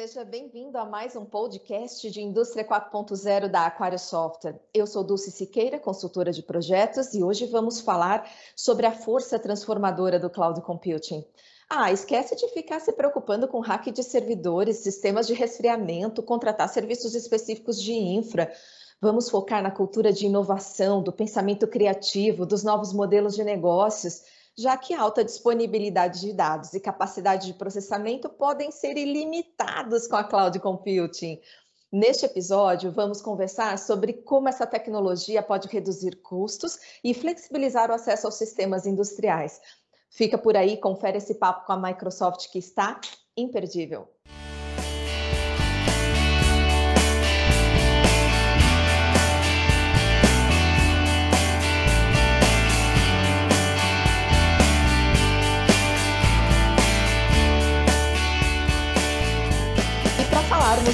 Seja bem-vindo a mais um podcast de Indústria 4.0 da Aquário Software. Eu sou Dulce Siqueira, consultora de projetos, e hoje vamos falar sobre a força transformadora do cloud computing. Ah, esquece de ficar se preocupando com hack de servidores, sistemas de resfriamento, contratar serviços específicos de infra. Vamos focar na cultura de inovação, do pensamento criativo, dos novos modelos de negócios já que alta disponibilidade de dados e capacidade de processamento podem ser ilimitados com a cloud computing. Neste episódio, vamos conversar sobre como essa tecnologia pode reduzir custos e flexibilizar o acesso aos sistemas industriais. Fica por aí, confere esse papo com a Microsoft que está imperdível.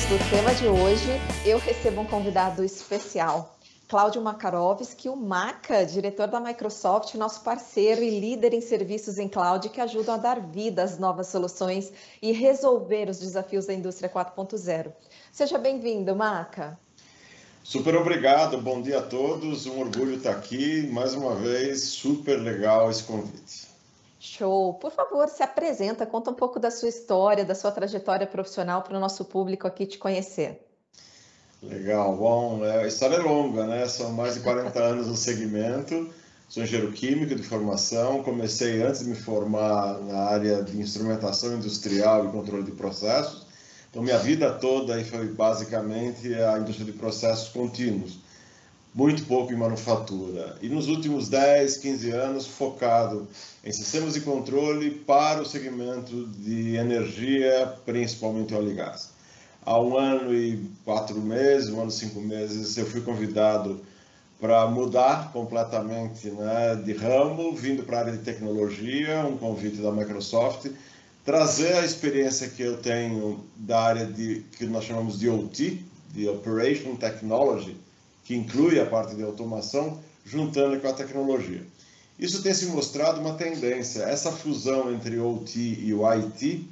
Do tema de hoje, eu recebo um convidado especial, Cláudio Makarovski, o Maca, diretor da Microsoft, nosso parceiro e líder em serviços em cloud que ajudam a dar vida às novas soluções e resolver os desafios da indústria 4.0. Seja bem-vindo, Maca. Super obrigado, bom dia a todos, um orgulho estar aqui, mais uma vez, super legal esse convite. Show! Por favor, se apresenta, conta um pouco da sua história, da sua trajetória profissional para o nosso público aqui te conhecer. Legal, bom, é, a história é longa, né? São mais de 40 anos no segmento. Sou engenheiro químico de formação. Comecei antes de me formar na área de instrumentação industrial e controle de processos. Então, minha vida toda foi basicamente a indústria de processos contínuos muito pouco em manufatura. E nos últimos 10, 15 anos, focado em sistemas de controle para o segmento de energia, principalmente óleo e gás. Há um ano e quatro meses, um ano e cinco meses, eu fui convidado para mudar completamente né, de ramo, vindo para a área de tecnologia, um convite da Microsoft, trazer a experiência que eu tenho da área de que nós chamamos de OT, de Operation Technology, que inclui a parte de automação, juntando com a tecnologia. Isso tem se mostrado uma tendência. Essa fusão entre o OT e o IT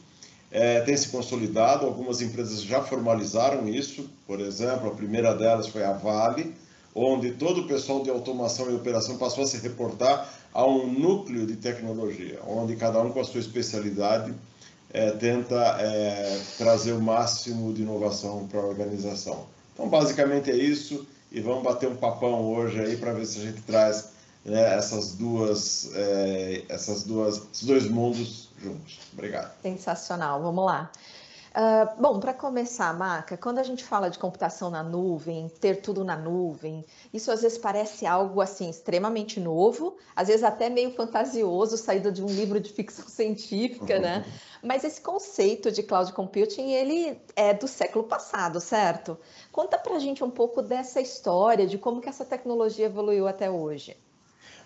é, tem se consolidado. Algumas empresas já formalizaram isso. Por exemplo, a primeira delas foi a Vale, onde todo o pessoal de automação e operação passou a se reportar a um núcleo de tecnologia, onde cada um com a sua especialidade é, tenta é, trazer o máximo de inovação para a organização. Então, basicamente é isso e vamos bater um papão hoje aí para ver se a gente traz né, essas duas, é, essas duas, esses dois mundos juntos. Obrigado. Sensacional, vamos lá. Uh, bom, para começar, Maca, quando a gente fala de computação na nuvem, ter tudo na nuvem, isso às vezes parece algo assim extremamente novo, às vezes até meio fantasioso, saído de um livro de ficção científica, né? Mas esse conceito de cloud computing, ele é do século passado, certo? Conta para a gente um pouco dessa história, de como que essa tecnologia evoluiu até hoje.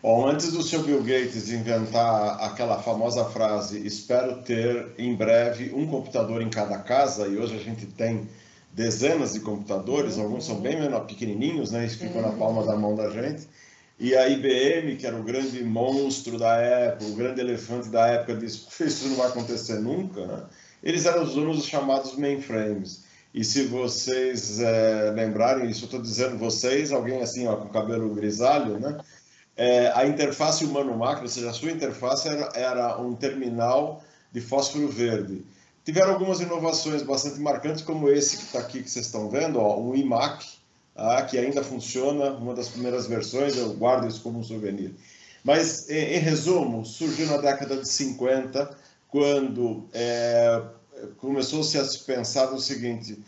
Bom, antes do seu Bill Gates inventar aquela famosa frase, espero ter em breve um computador em cada casa, e hoje a gente tem dezenas de computadores, uhum. alguns são bem menor, pequenininhos, né, e ficam uhum. na palma da mão da gente. E a IBM, que era o grande monstro da época, o grande elefante da época, disse: Isso não vai acontecer nunca. Né? Eles eram os donos dos chamados mainframes. E se vocês é, lembrarem, isso eu estou dizendo vocês, alguém assim, ó, com cabelo grisalho, né? É, a interface humano-máquina, ou seja, a sua interface era, era um terminal de fósforo verde. Tiveram algumas inovações bastante marcantes, como esse que está aqui, que vocês estão vendo, ó, um iMac, ah, que ainda funciona, uma das primeiras versões, eu guardo isso como um souvenir. Mas, em, em resumo, surgiu na década de 50, quando é, começou-se a se pensar no seguinte,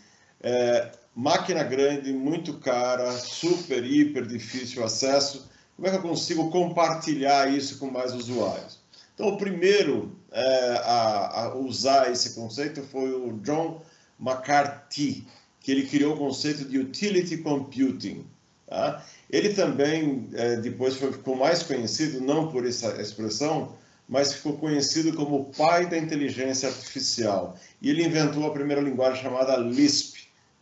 é, máquina grande, muito cara, super, hiper difícil acesso, como é que eu consigo compartilhar isso com mais usuários? Então, o primeiro é, a, a, usar esse conceito foi o John McCarthy, que ele criou o conceito de Utility Computing. Tá? Ele também, é, depois ficou mais conhecido, não por essa expressão, mas ficou conhecido como o pai da inteligência artificial. E ele inventou a primeira linguagem chamada Lisp.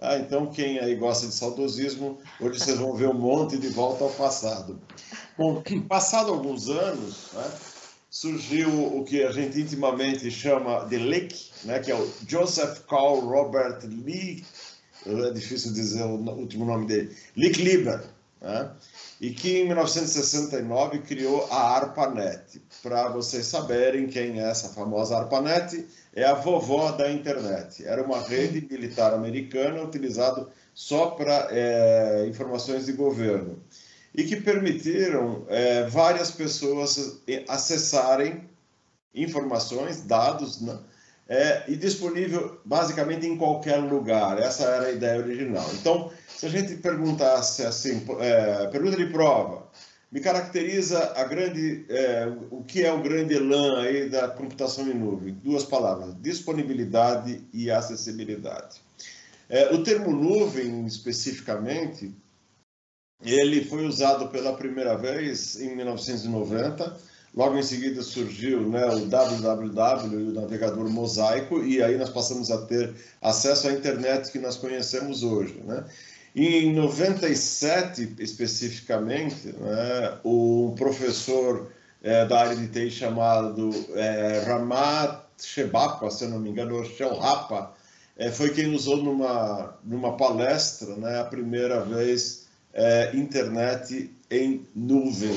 Ah, então, quem aí gosta de saudosismo, hoje vocês vão ver um monte de volta ao passado. Bom, passado alguns anos, né, surgiu o que a gente intimamente chama de Lick, né, que é o Joseph Carl Robert Lee, é difícil dizer o último nome dele, Lick Lieber, né, e que em 1969 criou a ARPANET. Para vocês saberem quem é essa famosa ARPANET, é a vovó da internet. Era uma rede militar americana utilizada só para é, informações de governo e que permitiram é, várias pessoas acessarem informações, dados, né? É, e disponível basicamente em qualquer lugar. Essa era a ideia original. Então, se a gente perguntasse assim, é, pergunta de prova, me caracteriza a grande, é, o que é o grande elan aí da computação em nuvem? Duas palavras: disponibilidade e acessibilidade. É, o termo nuvem, especificamente, ele foi usado pela primeira vez em 1990. Logo em seguida surgiu né, o www e o navegador Mosaico, e aí nós passamos a ter acesso à internet que nós conhecemos hoje. Né? Em 97, especificamente, né, o professor é, da área de TI chamado é, Ramat Shebapa, se eu não me engano, ou Shelhapa, é, foi quem usou numa, numa palestra né, a primeira vez é, internet em nuvem.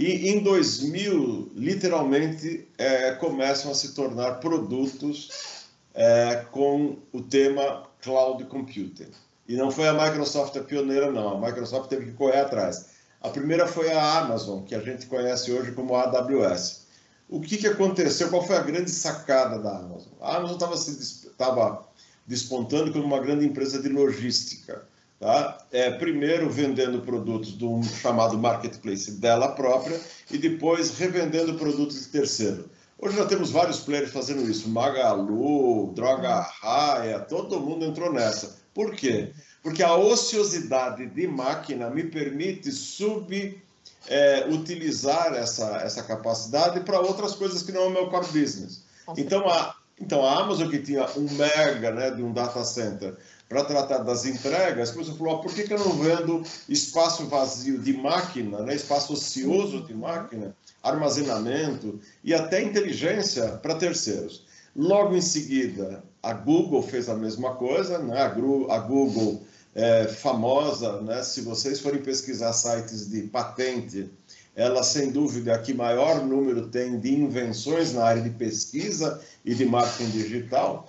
E em 2000, literalmente, é, começam a se tornar produtos é, com o tema cloud computing. E não foi a Microsoft a pioneira, não. A Microsoft teve que correr atrás. A primeira foi a Amazon, que a gente conhece hoje como AWS. O que, que aconteceu? Qual foi a grande sacada da Amazon? A Amazon estava se estava despontando como uma grande empresa de logística. Tá? É, primeiro vendendo produtos do chamado marketplace dela própria e depois revendendo produtos de terceiro. Hoje já temos vários players fazendo isso, Magalu, Droga Raia, todo mundo entrou nessa. Por quê? Porque a ociosidade de máquina me permite subutilizar é, essa, essa capacidade para outras coisas que não é o meu core business. Então a, então a Amazon, que tinha um mega né, de um data center para tratar das entregas, a falar, por que, que eu não vendo espaço vazio de máquina, né, espaço ocioso de máquina, armazenamento e até inteligência para terceiros? Logo em seguida, a Google fez a mesma coisa, né? a, Google é famosa, né? se vocês forem pesquisar sites de patente, ela sem dúvida é a que maior número tem de invenções na área de pesquisa e de marketing digital,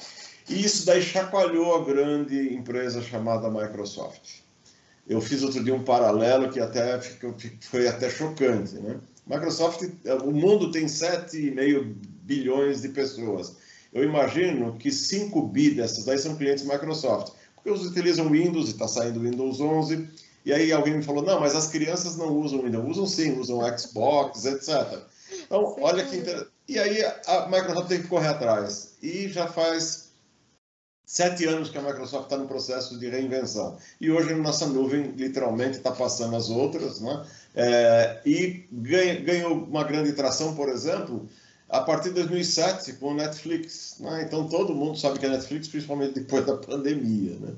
e isso daí chacoalhou a grande empresa chamada Microsoft. Eu fiz outro dia um paralelo que até ficou, foi até chocante, né? Microsoft, o mundo tem 7,5 bilhões de pessoas eu imagino que 5 bi dessas daí são clientes Microsoft, porque eles utilizam Windows e está saindo Windows 11. E aí alguém me falou, não, mas as crianças não usam Windows, usam sim, usam Xbox, etc. Então, sim. olha que interessante. E aí a Microsoft tem que correr atrás. E já faz sete anos que a Microsoft está no processo de reinvenção. E hoje a nossa nuvem literalmente está passando as outras, né? É, e ganhou uma grande tração, por exemplo, a partir de 2007 com o Netflix. Né? Então todo mundo sabe que é Netflix, principalmente depois da pandemia. Né?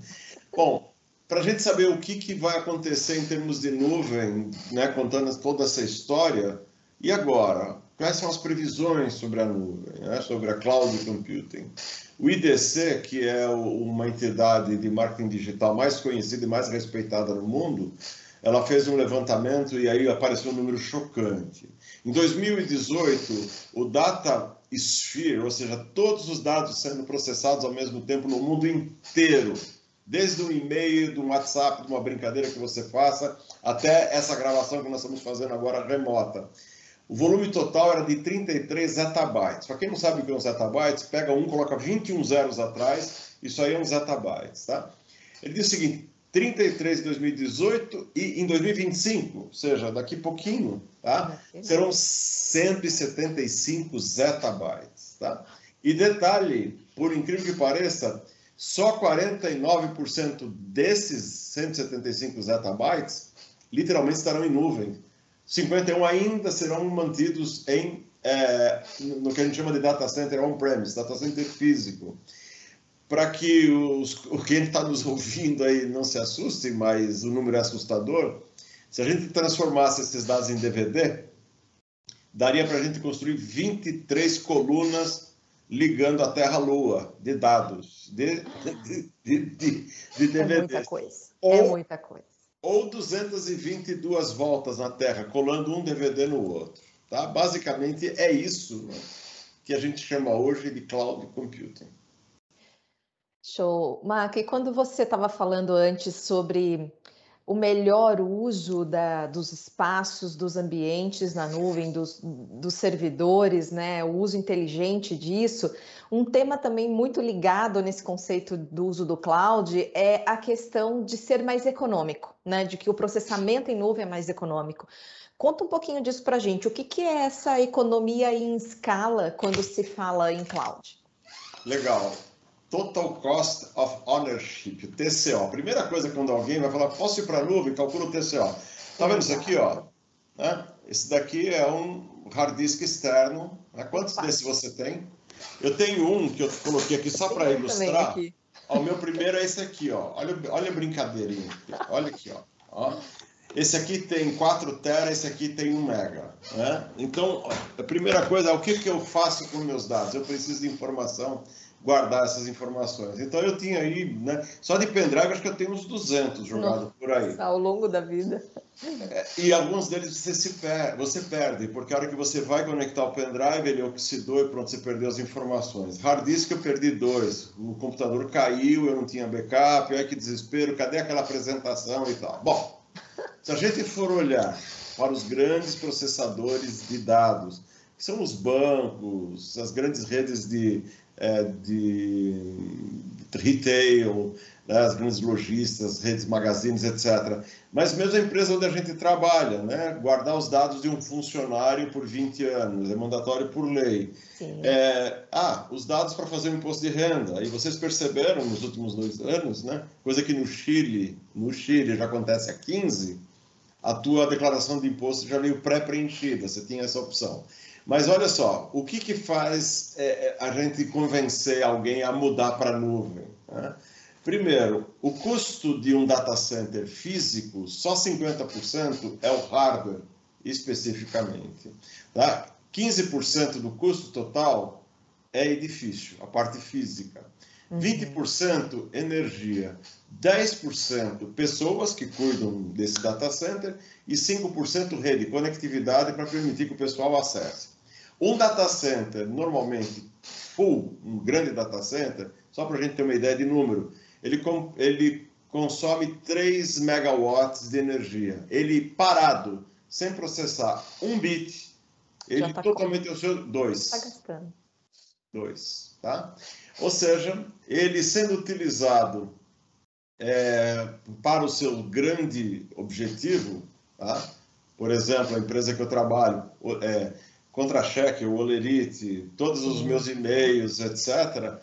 Bom, para a gente saber o que, que vai acontecer em termos de nuvem, né, contando toda essa história, e agora? Quais são as previsões sobre a nuvem, né, sobre a cloud computing? O IDC, que é uma entidade de marketing digital mais conhecida e mais respeitada no mundo, ela fez um levantamento e aí apareceu um número chocante. Em 2018, o Data Sphere, ou seja, todos os dados sendo processados ao mesmo tempo no mundo inteiro, desde um e-mail, de um WhatsApp, de uma brincadeira que você faça, até essa gravação que nós estamos fazendo agora remota. O volume total era de 33 zettabytes. Para quem não sabe o que é um zettabytes, pega um, coloca 21 zeros atrás, isso aí é um zettabytes, tá? Ele diz o seguinte, 33 em 2018 e em 2025, ou seja, daqui pouquinho, tá? Serão 175 zettabytes, tá? E detalhe, por incrível que pareça, só 49% desses 175 zettabytes literalmente estarão em nuvem. 51 ainda serão mantidos em é, no que a gente chama de data center on-premise, data center físico para que os, quem está nos ouvindo aí não se assuste, mas o número é assustador. Se a gente transformasse esses dados em DVD, daria para a gente construir 23 colunas ligando a Terra à Lua de dados, de, de, de, de, de DVD. É muita coisa. Ou, é muita coisa. Ou 222 voltas na Terra, colando um DVD no outro. Tá? Basicamente é isso que a gente chama hoje de cloud computing. Show. Mac, e quando você estava falando antes sobre o melhor uso da, dos espaços, dos ambientes na nuvem, dos, dos, servidores, né? o uso inteligente disso. Um tema também muito ligado nesse conceito do uso do cloud é a questão de ser mais econômico, né? de que o processamento em nuvem é mais econômico. Conta um pouquinho disso para a gente. O que, que é essa economia em escala quando se fala em cloud? Legal. Total Cost of Ownership, TCO. Primeira coisa quando alguém vai falar, posso ir para a nuvem, calcula o TCO. Tá vendo isso aqui, ó? Né? Esse daqui é um hard disk externo. Né? Quantos desses você tem? Eu tenho um que eu coloquei aqui só para ilustrar. O meu primeiro é esse aqui, ó. Olha, olha a brincadeirinha. Olha aqui, ó. ó. Esse aqui tem 4 tera, esse aqui tem 1 mega. Né? Então, a primeira coisa é o que, que eu faço com meus dados? Eu preciso de informação guardar essas informações. Então eu tinha aí, né, só de pendrive acho que eu tenho uns 200 jogados por aí. Ao longo da vida. É, e alguns deles você se per você perde, porque a hora que você vai conectar o pendrive, ele oxidou e pronto, você perdeu as informações. Hard disk eu perdi dois, o computador caiu, eu não tinha backup, ai que desespero, cadê aquela apresentação e tal. Bom, se a gente for olhar para os grandes processadores de dados, que são os bancos, as grandes redes de é, de, retail, né, as grandes lojistas, redes magazines, etc. Mas mesmo a empresa onde a gente trabalha, né, guardar os dados de um funcionário por 20 anos, é mandatório por lei. É, ah, os dados para fazer o imposto de renda. E vocês perceberam nos últimos dois anos, né, coisa que no Chile, no Chile já acontece há 15, a tua declaração de imposto já veio pré-preenchida, você tinha essa opção. Mas olha só, o que, que faz é, é a gente convencer alguém a mudar para a nuvem? Né? Primeiro, o custo de um data center físico, só 50% é o hardware, especificamente. Tá? 15% do custo total é edifício, a parte física. 20% uhum. energia, 10% pessoas que cuidam desse data center e 5% rede, conectividade para permitir que o pessoal acesse. Um data center, normalmente full, um grande data center, só para a gente ter uma ideia de número, ele, ele consome 3 megawatts de energia. Ele parado, sem processar um bit, ele tá totalmente o seu dois. Está gastando. Dois, tá? Ou seja, ele sendo utilizado é, para o seu grande objetivo, tá? Por exemplo, a empresa que eu trabalho, é, contra-cheque, o Olerite, todos os meus e-mails, etc.,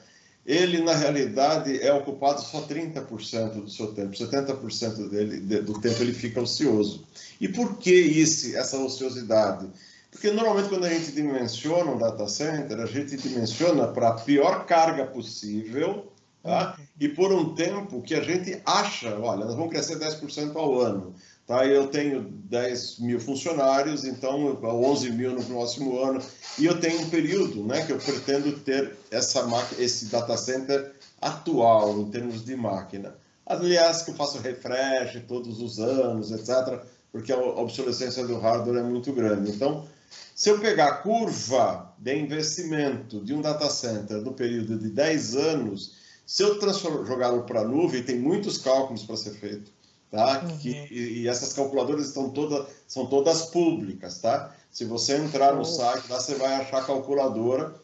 ele, na realidade, é ocupado só 30% do seu tempo, 70% dele, do tempo ele fica ocioso. E por que isso, essa ociosidade? Porque normalmente quando a gente dimensiona um data center, a gente dimensiona para a pior carga possível tá? e por um tempo que a gente acha, olha, nós vamos crescer 10% ao ano. Tá? Eu tenho 10 mil funcionários, então 11 mil no próximo ano, e eu tenho um período né, que eu pretendo ter essa esse data center atual em termos de máquina. Aliás, que eu faço refresh todos os anos, etc., porque a obsolescência do hardware é muito grande. Então, se eu pegar a curva de investimento de um data center no período de 10 anos, se eu jogá-lo para a nuvem, tem muitos cálculos para ser feito tá? Uhum. Que, e, e, essas calculadoras estão todas, são todas públicas, tá? Se você entrar no site, lá você vai achar a calculadora.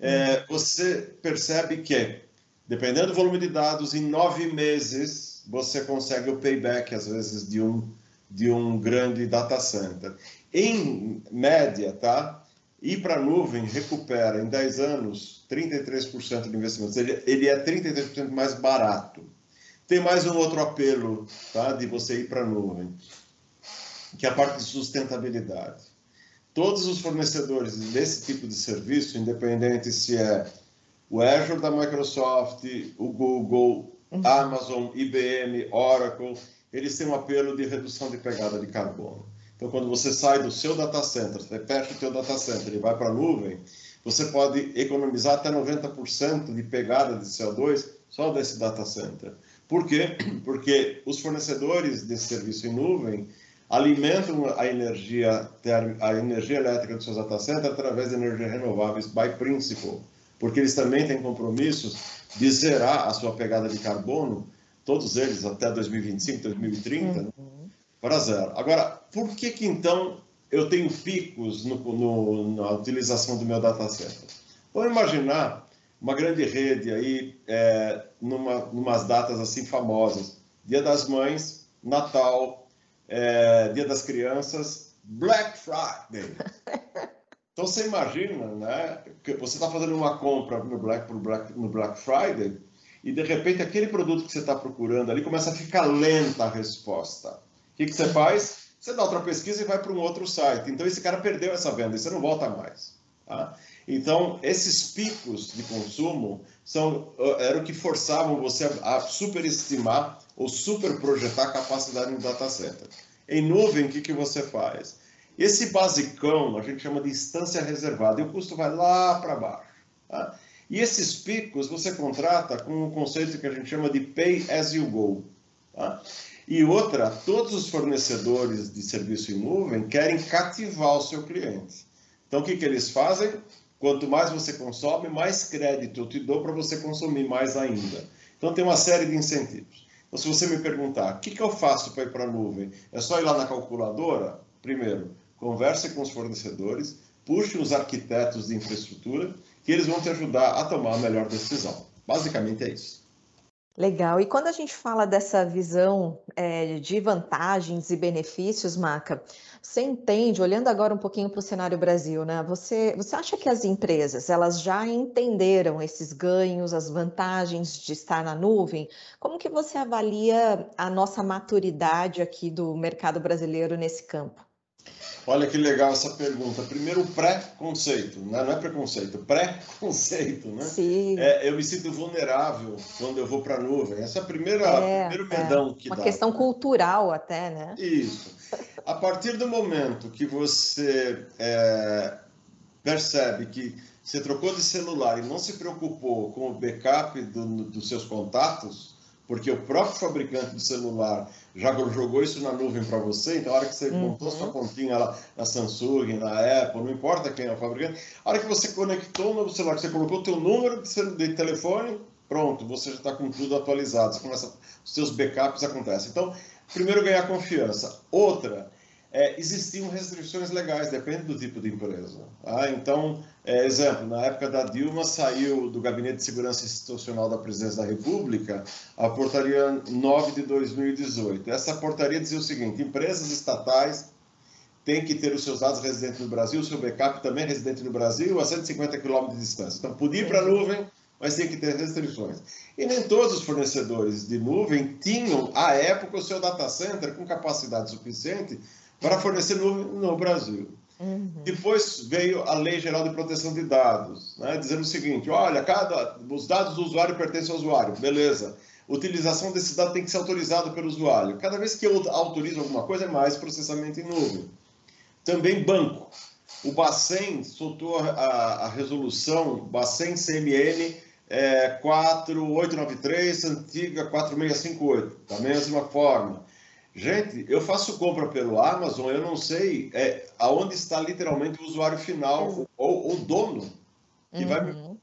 É, uhum. você percebe que, dependendo do volume de dados, em nove meses você consegue o payback, às vezes, de um, de um grande data center. Em média, tá? Ir para a nuvem recupera em 10 anos 33% do investimento. Ele, ele é 33% mais barato. Tem mais um outro apelo tá, de você ir para a nuvem, que é a parte de sustentabilidade. Todos os fornecedores desse tipo de serviço, independente se é o Azure da Microsoft, o Google, uhum. Amazon, IBM, Oracle, eles têm um apelo de redução de pegada de carbono. Então, quando você sai do seu data center, você fecha o seu data center e vai para a nuvem, você pode economizar até 90% de pegada de CO2 só desse data center. Por quê? Porque os fornecedores desse serviço em nuvem alimentam a energia, a energia elétrica dos seus data centers através de energias renováveis by principle, porque eles também têm compromissos de zerar a sua pegada de carbono, todos eles até 2025, 2030, né? uhum. para zero. Agora, por que que então eu tenho picos no, no, na utilização do meu data center? Vamos imaginar uma grande rede aí, é, numa, numas datas assim famosas, Dia das Mães, Natal, é, Dia das Crianças, Black Friday. Então você imagina, né, que você está fazendo uma compra no Black, Black, no Black Friday e de repente aquele produto que você está procurando ali começa a ficar lenta a resposta. O que, que você faz? Você dá outra pesquisa e vai para um outro site. Então esse cara perdeu essa venda e você não volta mais. Tá? Então esses picos de consumo são era o que forçavam você a, a superestimar ou superprojetar a capacidade no data center. Em nuvem, o que, que você faz? Esse basicão a gente chama de instância reservada e o custo vai lá para baixo. Tá? E esses picos você contrata com um conceito que a gente chama de pay as you go. Tá? E outra, todos os fornecedores de serviço em nuvem querem cativar o seu cliente. Então, o que, que eles fazem? Quanto mais você consome, mais crédito eu te dou para você consumir mais ainda. Então, tem uma série de incentivos. Então, se você me perguntar, o que, que eu faço para ir para a nuvem? É só ir lá na calculadora? Primeiro, converse com os fornecedores, puxe os arquitetos de infraestrutura, que eles vão te ajudar a tomar a melhor decisão. Basicamente é isso. Legal. E quando a gente fala dessa visão é, de vantagens e benefícios, Maca, você entende, olhando agora um pouquinho para o cenário Brasil, né? Você, você acha que as empresas elas já entenderam esses ganhos, as vantagens de estar na nuvem? Como que você avalia a nossa maturidade aqui do mercado brasileiro nesse campo? Olha que legal essa pergunta. Primeiro, pré-conceito, né? não é preconceito, pré-conceito, né? Sim. É, eu me sinto vulnerável quando eu vou para a nuvem. Essa é a primeira, é, primeiro é. medão é. que Uma dá. Uma questão cultural até, né? Isso. A partir do momento que você é, percebe que você trocou de celular e não se preocupou com o backup do, dos seus contatos, porque o próprio fabricante do celular já jogou isso na nuvem para você, então a hora que você uhum. montou sua continha lá na Samsung, na Apple, não importa quem é o fabricante, a hora que você conectou no celular, que você colocou o teu número de telefone, pronto, você já está com tudo atualizado, começa, os seus backups acontecem. Então, primeiro ganhar confiança. Outra, é, existiam restrições legais, depende do tipo de empresa. Ah, então, é, exemplo, na época da Dilma saiu do Gabinete de Segurança Institucional da Presidência da República a portaria 9 de 2018. Essa portaria dizia o seguinte: empresas estatais têm que ter os seus dados residentes no Brasil, o seu backup também residente no Brasil, a 150 km de distância. Então, podia ir para a nuvem, mas tem que ter restrições. E nem todos os fornecedores de nuvem tinham, à época, o seu data center com capacidade suficiente para fornecer no, no Brasil. Uhum. Depois veio a Lei Geral de Proteção de Dados, né, dizendo o seguinte: olha, cada, os dados do usuário pertencem ao usuário, beleza. Utilização desse dado tem que ser autorizado pelo usuário. Cada vez que eu autorizo alguma coisa, é mais processamento em nuvem. Também banco. O Bacen soltou a, a, a resolução Bacen CMN é, 4893, antiga 4658, da mesma forma. Gente, eu faço compra pelo Amazon, eu não sei é, aonde está literalmente o usuário final ou o dono que uhum. vai me...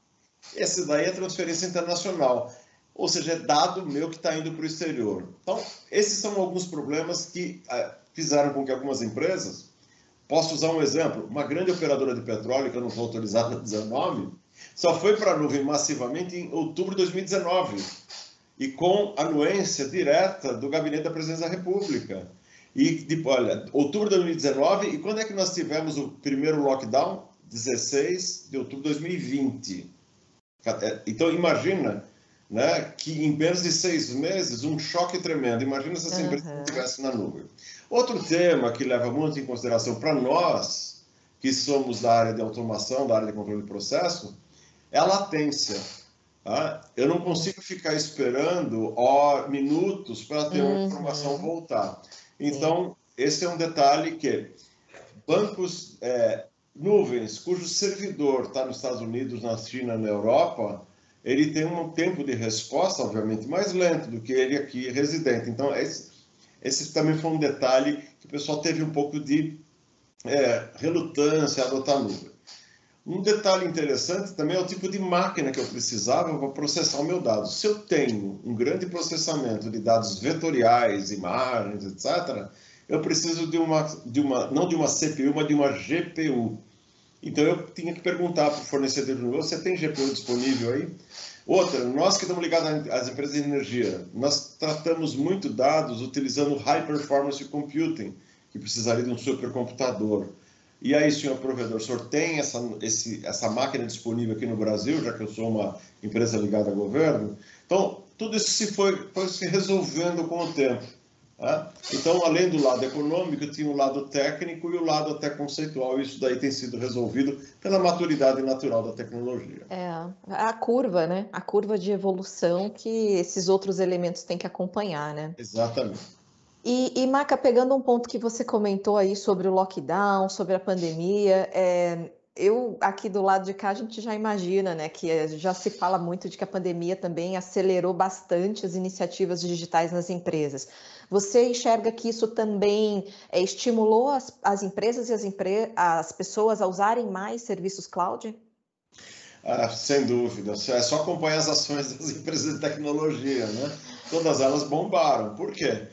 Esse daí é transferência internacional, ou seja, é dado meu que está indo para o exterior. Então, esses são alguns problemas que é, fizeram com que algumas empresas, posso usar um exemplo, uma grande operadora de petróleo, que eu não vou autorizar a dizer nome, só foi para a nuvem massivamente em outubro de 2019 e com anuência direta do Gabinete da Presidência da República. E, de, olha, outubro de 2019, e quando é que nós tivemos o primeiro lockdown? 16 de outubro de 2020. Então, imagina né, que em menos de seis meses, um choque tremendo. Imagina se essa uhum. empresa estivesse na nuvem. Outro tema que leva muito em consideração para nós, que somos da área de automação, da área de controle de processo, é a latência. Tá? Eu não consigo ficar esperando ó, minutos para ter uma uhum. informação voltar. Então, esse é um detalhe que bancos, é, nuvens, cujo servidor está nos Estados Unidos, na China, na Europa, ele tem um tempo de resposta, obviamente, mais lento do que ele aqui residente. Então, esse, esse também foi um detalhe que o pessoal teve um pouco de é, relutância a adotar nuvem. Um detalhe interessante também é o tipo de máquina que eu precisava para processar o meu dado. Se eu tenho um grande processamento de dados vetoriais, imagens, etc., eu preciso de uma, de uma não de uma CPU, mas de uma GPU. Então eu tinha que perguntar para o fornecedor você tem GPU disponível aí? Outra, nós que estamos ligados às empresas de energia, nós tratamos muito dados utilizando High Performance Computing, que precisaria de um supercomputador. E aí, senhor provedor, o senhor tem essa, esse, essa máquina disponível aqui no Brasil, já que eu sou uma empresa ligada ao governo? Então, tudo isso se foi, foi se resolvendo com o tempo. Né? Então, além do lado econômico, tinha o lado técnico e o lado até conceitual. Isso daí tem sido resolvido pela maturidade natural da tecnologia. É, a curva, né? A curva de evolução que esses outros elementos têm que acompanhar, né? Exatamente. E, e, Maca, pegando um ponto que você comentou aí sobre o lockdown, sobre a pandemia, é, eu aqui do lado de cá a gente já imagina, né, que já se fala muito de que a pandemia também acelerou bastante as iniciativas digitais nas empresas. Você enxerga que isso também é, estimulou as, as empresas e as, empre as pessoas a usarem mais serviços cloud? Ah, sem dúvida. É só acompanhar as ações das empresas de tecnologia, né? Todas elas bombaram. Por quê?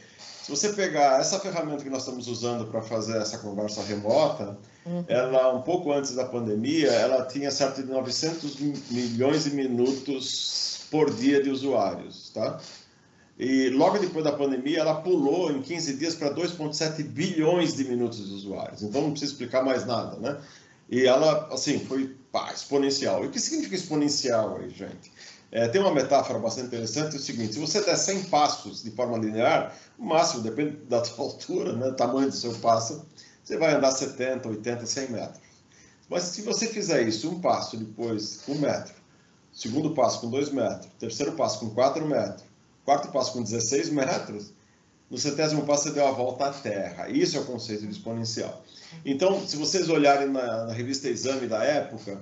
Se você pegar essa ferramenta que nós estamos usando para fazer essa conversa remota, uhum. ela, um pouco antes da pandemia, ela tinha cerca de 900 milhões de minutos por dia de usuários, tá? E logo depois da pandemia, ela pulou em 15 dias para 2,7 bilhões de minutos de usuários. Então não precisa explicar mais nada, né? E ela, assim, foi pá, exponencial. E o que significa exponencial aí, gente? É, tem uma metáfora bastante interessante, é o seguinte, se você der 100 passos de forma linear, o máximo, depende da sua altura, né, tamanho do seu passo, você vai andar 70, 80, 100 metros. Mas se você fizer isso, um passo depois um metro, segundo passo com 2 metros, terceiro passo com 4 metros, quarto passo com 16 metros, no centésimo passo você deu a volta à Terra. Isso é o conceito de exponencial. Então, se vocês olharem na, na revista Exame da época,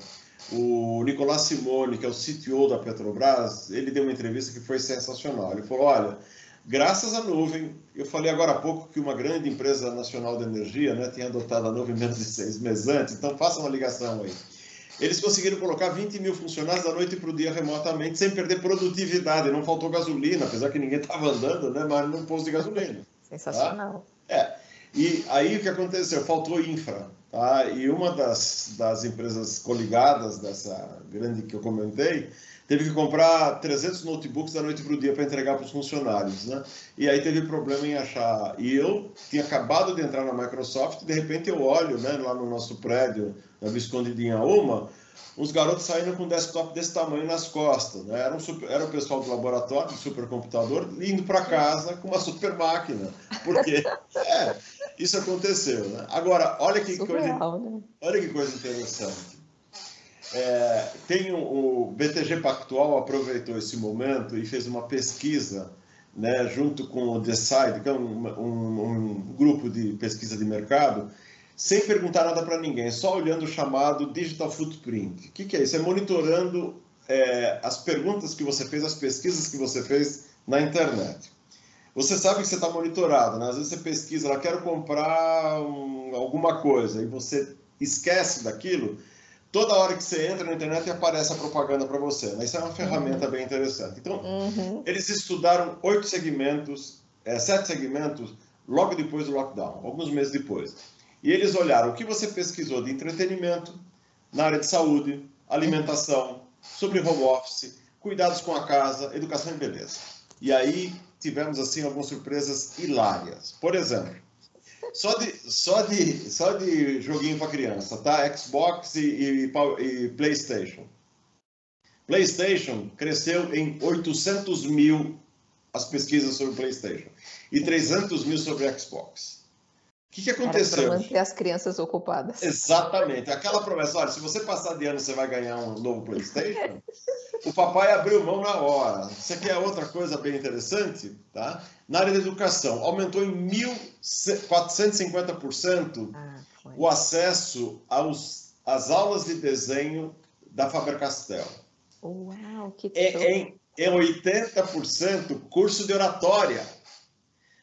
o Nicolás Simone, que é o CTO da Petrobras, ele deu uma entrevista que foi sensacional. Ele falou: olha, graças à nuvem, eu falei agora há pouco que uma grande empresa nacional de energia né, tinha adotado a nuvem menos de seis meses antes, então faça uma ligação aí. Eles conseguiram colocar 20 mil funcionários da noite para o dia remotamente, sem perder produtividade. Não faltou gasolina, apesar que ninguém estava andando, né, mas não posto de gasolina. Sensacional. Tá? É. E aí o que aconteceu? Faltou infra. Tá? E uma das, das empresas coligadas dessa grande que eu comentei teve que comprar 300 notebooks da noite para o dia para entregar para os funcionários, né? E aí teve problema em achar. E eu tinha acabado de entrar na Microsoft, de repente eu olho, né, lá no nosso prédio, na Visconde de Inhaúma, uns garotos saindo com um desktop desse tamanho nas costas, né? Era, um super, era o pessoal do laboratório, do supercomputador, indo para casa com uma super máquina, porque é, isso aconteceu, né? Agora, olha que Surreal, coisa, né? olha que coisa interessante. É, tem o, o, BTG Pactual aproveitou esse momento e fez uma pesquisa, né, junto com o Decide, que é um, um, um grupo de pesquisa de mercado, sem perguntar nada para ninguém, só olhando o chamado Digital Footprint. O que, que é isso? É monitorando é, as perguntas que você fez, as pesquisas que você fez na internet. Você sabe que você está monitorado, né? Às vezes você pesquisa, ela quero comprar um, alguma coisa e você esquece daquilo. Toda hora que você entra na internet aparece a propaganda para você. Né? Isso é uma ferramenta uhum. bem interessante. Então, uhum. eles estudaram oito segmentos, é, sete segmentos, logo depois do lockdown, alguns meses depois. E eles olharam o que você pesquisou de entretenimento, na área de saúde, alimentação, sobre home office, cuidados com a casa, educação e beleza. E aí tivemos assim algumas surpresas hilárias. Por exemplo, só de, só de, só de joguinho para criança, tá? Xbox e, e, e, PlayStation. PlayStation cresceu em 800 mil as pesquisas sobre PlayStation e 300 mil sobre Xbox. O que, que aconteceu? Para manter as crianças ocupadas. Exatamente. Aquela promessa, olha, se você passar de ano, você vai ganhar um novo PlayStation. o papai abriu mão na hora. Isso aqui é outra coisa bem interessante, tá? Na área da educação, aumentou em 1.450% ah, o acesso aos, às aulas de desenho da Faber-Castell. Uau, que é, em, em 80% curso de oratória.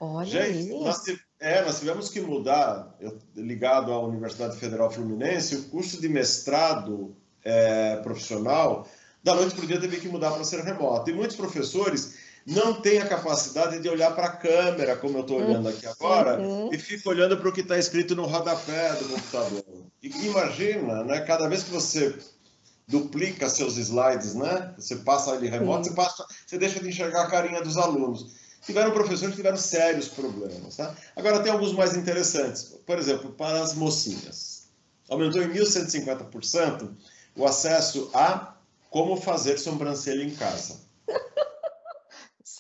Olha Gente, isso. Nós, é, nós tivemos que mudar, eu, ligado à Universidade Federal Fluminense, o curso de mestrado é, profissional, da noite para o dia teve que mudar para ser remoto. E muitos professores não têm a capacidade de olhar para a câmera, como eu estou olhando aqui agora, uhum. e ficam olhando para o que está escrito no rodapé do computador. E imagina, né, cada vez que você duplica seus slides, né? Você passa ele remoto, você, passa, você deixa de enxergar a carinha dos alunos. Tiveram professores que tiveram sérios problemas, tá? Agora tem alguns mais interessantes. Por exemplo, para as mocinhas. Aumentou em 1.150% o acesso a como fazer sobrancelha em casa.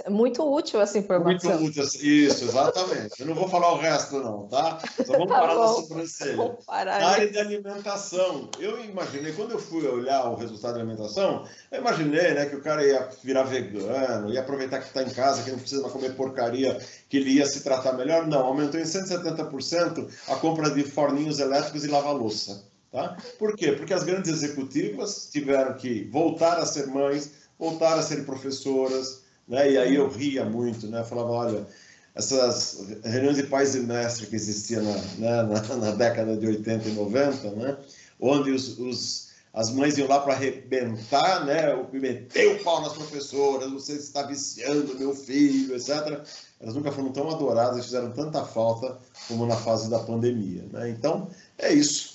É muito útil essa informação. Muito útil, isso, exatamente. Eu não vou falar o resto, não, tá? Só vamos tá parar bom. na sobrancelha. Na área de alimentação, eu imaginei, quando eu fui olhar o resultado da alimentação, eu imaginei né, que o cara ia virar vegano, ia aproveitar que está em casa, que não precisa comer porcaria, que ele ia se tratar melhor. Não, aumentou em 170% a compra de forninhos elétricos e lava-louça. Tá? Por quê? Porque as grandes executivas tiveram que voltar a ser mães, voltar a ser professoras, né? E aí eu ria muito, né? falava, olha, essas reuniões de pais e mestres que existiam na, né, na, na, década de 80 e 90, né? onde os, os as mães iam lá para arrebentar, né? meter o pau nas professoras, você está viciando meu filho, etc. Elas nunca foram tão adoradas, fizeram tanta falta como na fase da pandemia. Né? Então, é isso.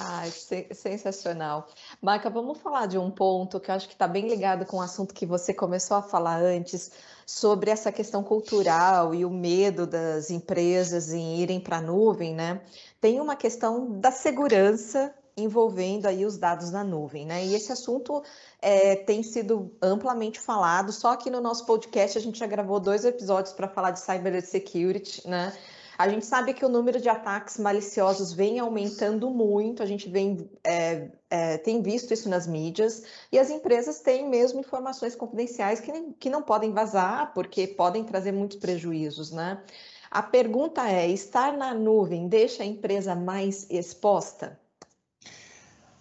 Ai, sensacional. Marca, vamos falar de um ponto que eu acho que está bem ligado com o assunto que você começou a falar antes, sobre essa questão cultural e o medo das empresas em irem para a nuvem, né? Tem uma questão da segurança envolvendo aí os dados na nuvem, né? E esse assunto é, tem sido amplamente falado. Só que no nosso podcast a gente já gravou dois episódios para falar de cybersecurity, né? A gente sabe que o número de ataques maliciosos vem aumentando muito, a gente vem, é, é, tem visto isso nas mídias, e as empresas têm mesmo informações confidenciais que, nem, que não podem vazar, porque podem trazer muitos prejuízos, né? A pergunta é: estar na nuvem deixa a empresa mais exposta?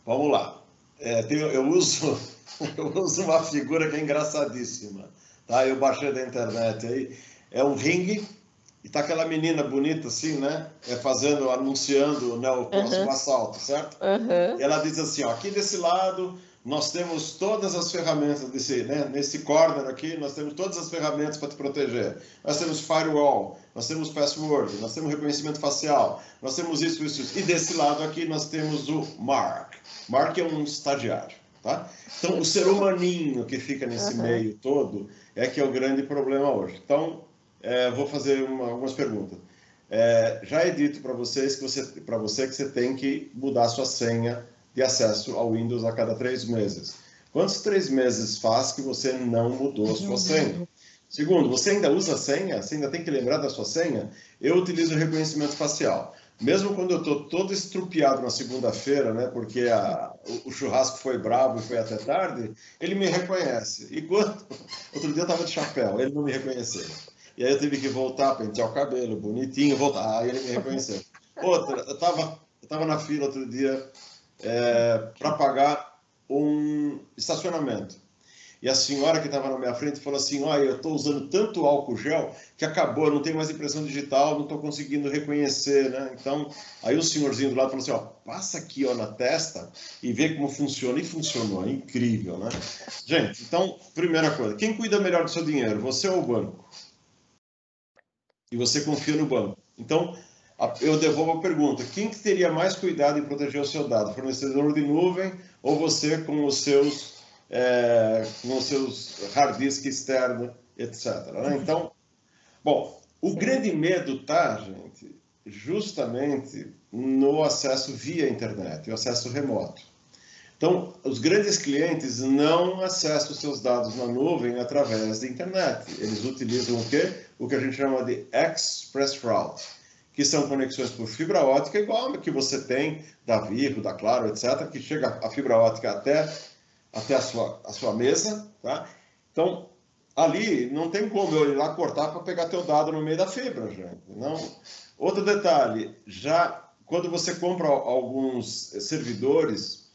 Vamos lá. É, eu, uso, eu uso uma figura que é engraçadíssima. Tá? Eu baixei da internet aí. É um ringue e tá aquela menina bonita assim, né? É fazendo, anunciando né, o próximo uhum. assalto, certo? Uhum. E ela diz assim, ó, aqui desse lado nós temos todas as ferramentas desse, né, nesse corner aqui, nós temos todas as ferramentas para te proteger. Nós temos firewall, nós temos password, nós temos reconhecimento facial, nós temos isso, isso, isso. E desse lado aqui nós temos o Mark. Mark é um estagiário, tá? Então o ser humaninho que fica nesse uhum. meio todo é que é o grande problema hoje. Então é, vou fazer uma, algumas perguntas. É, já é dito para vocês que você, para você que você tem que mudar sua senha de acesso ao Windows a cada três meses. Quantos três meses faz que você não mudou sua senha? Segundo, você ainda usa a senha? Você ainda tem que lembrar da sua senha? Eu utilizo reconhecimento facial. Mesmo quando eu estou todo estrupiado na segunda-feira, né, porque a, o, o, churrasco foi bravo e foi até tarde, ele me reconhece. E quando... Outro dia eu estava de chapéu, ele não me reconheceu. E aí eu tive que voltar, pentear o cabelo, bonitinho, voltar. Aí ele me reconheceu. Outra, eu estava eu tava na fila outro dia é, para pagar um estacionamento. E a senhora que estava na minha frente falou assim: Olha, eu estou usando tanto álcool gel que acabou, eu não tenho mais impressão digital, não estou conseguindo reconhecer, né? Então, aí o senhorzinho do lado falou assim: Ó, passa aqui ó, na testa e vê como funciona. E funcionou, é incrível, né? Gente, então, primeira coisa: quem cuida melhor do seu dinheiro, você ou o banco? E você confia no banco. Então, eu devolvo a pergunta: quem que teria mais cuidado em proteger o seu dado? Fornecedor de nuvem ou você com os seus, é, com os seus hard disk externo, etc. Né? Então, bom, o grande medo está, gente, justamente no acesso via internet, o acesso remoto. Então, os grandes clientes não acessam seus dados na nuvem através da internet. Eles utilizam o quê? O que a gente chama de Express Route, que são conexões por fibra ótica, igual a que você tem da Vivo, da Claro, etc., que chega a fibra ótica até até a sua, a sua mesa, tá? Então, ali não tem como eu ir lá cortar para pegar teu dado no meio da fibra, gente. Não. Outro detalhe, já quando você compra alguns servidores,